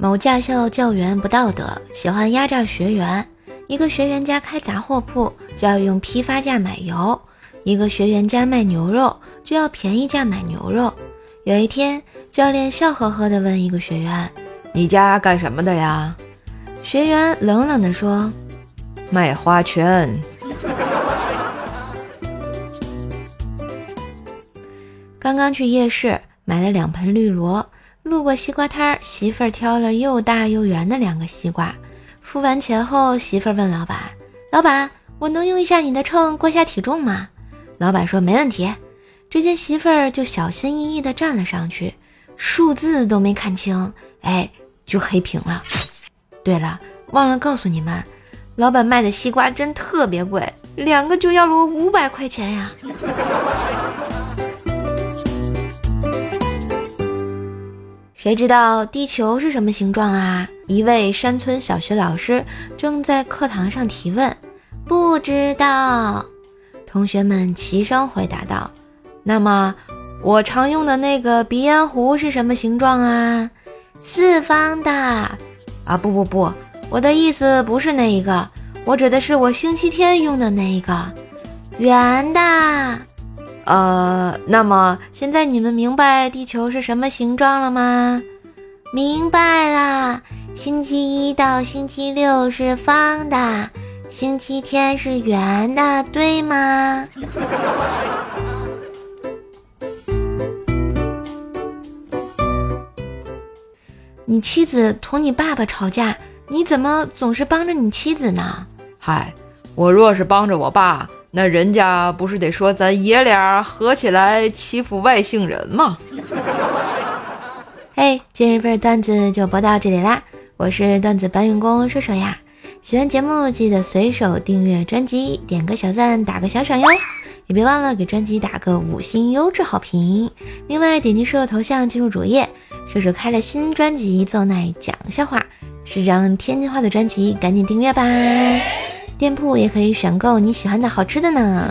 某驾校教员不道德，喜欢压榨学员。一个学员家开杂货铺，就要用批发价买油；一个学员家卖牛肉，就要便宜价买牛肉。有一天，教练笑呵呵地问一个学员：“你家干什么的呀？”学员冷冷地说：“卖花圈。” 刚刚去夜市买了两盆绿萝。路过西瓜摊儿，媳妇儿挑了又大又圆的两个西瓜。付完钱后，媳妇儿问老板：“老板，我能用一下你的秤过下体重吗？”老板说：“没问题。”只见媳妇儿就小心翼翼地站了上去，数字都没看清，哎，就黑屏了。对了，忘了告诉你们，老板卖的西瓜真特别贵，两个就要了我五百块钱呀。谁知道地球是什么形状啊？一位山村小学老师正在课堂上提问，不知道。同学们齐声回答道：“那么，我常用的那个鼻烟壶是什么形状啊？四方的。啊，不不不，我的意思不是那一个，我指的是我星期天用的那一个，圆的。”呃，那么现在你们明白地球是什么形状了吗？明白啦，星期一到星期六是方的，星期天是圆的，对吗？你妻子同你爸爸吵架，你怎么总是帮着你妻子呢？嗨，我若是帮着我爸。那人家不是得说咱爷俩合起来欺负外星人吗？嘿，今日份段子就播到这里啦！我是段子搬运工射手呀，喜欢节目记得随手订阅专辑，点个小赞，打个小赏哟，也别忘了给专辑打个五星优质好评。另外，点击射手头像进入主页，射手开了新专辑《奏奈讲笑话》，是张天津话的专辑，赶紧订阅吧！店铺也可以选购你喜欢的好吃的呢。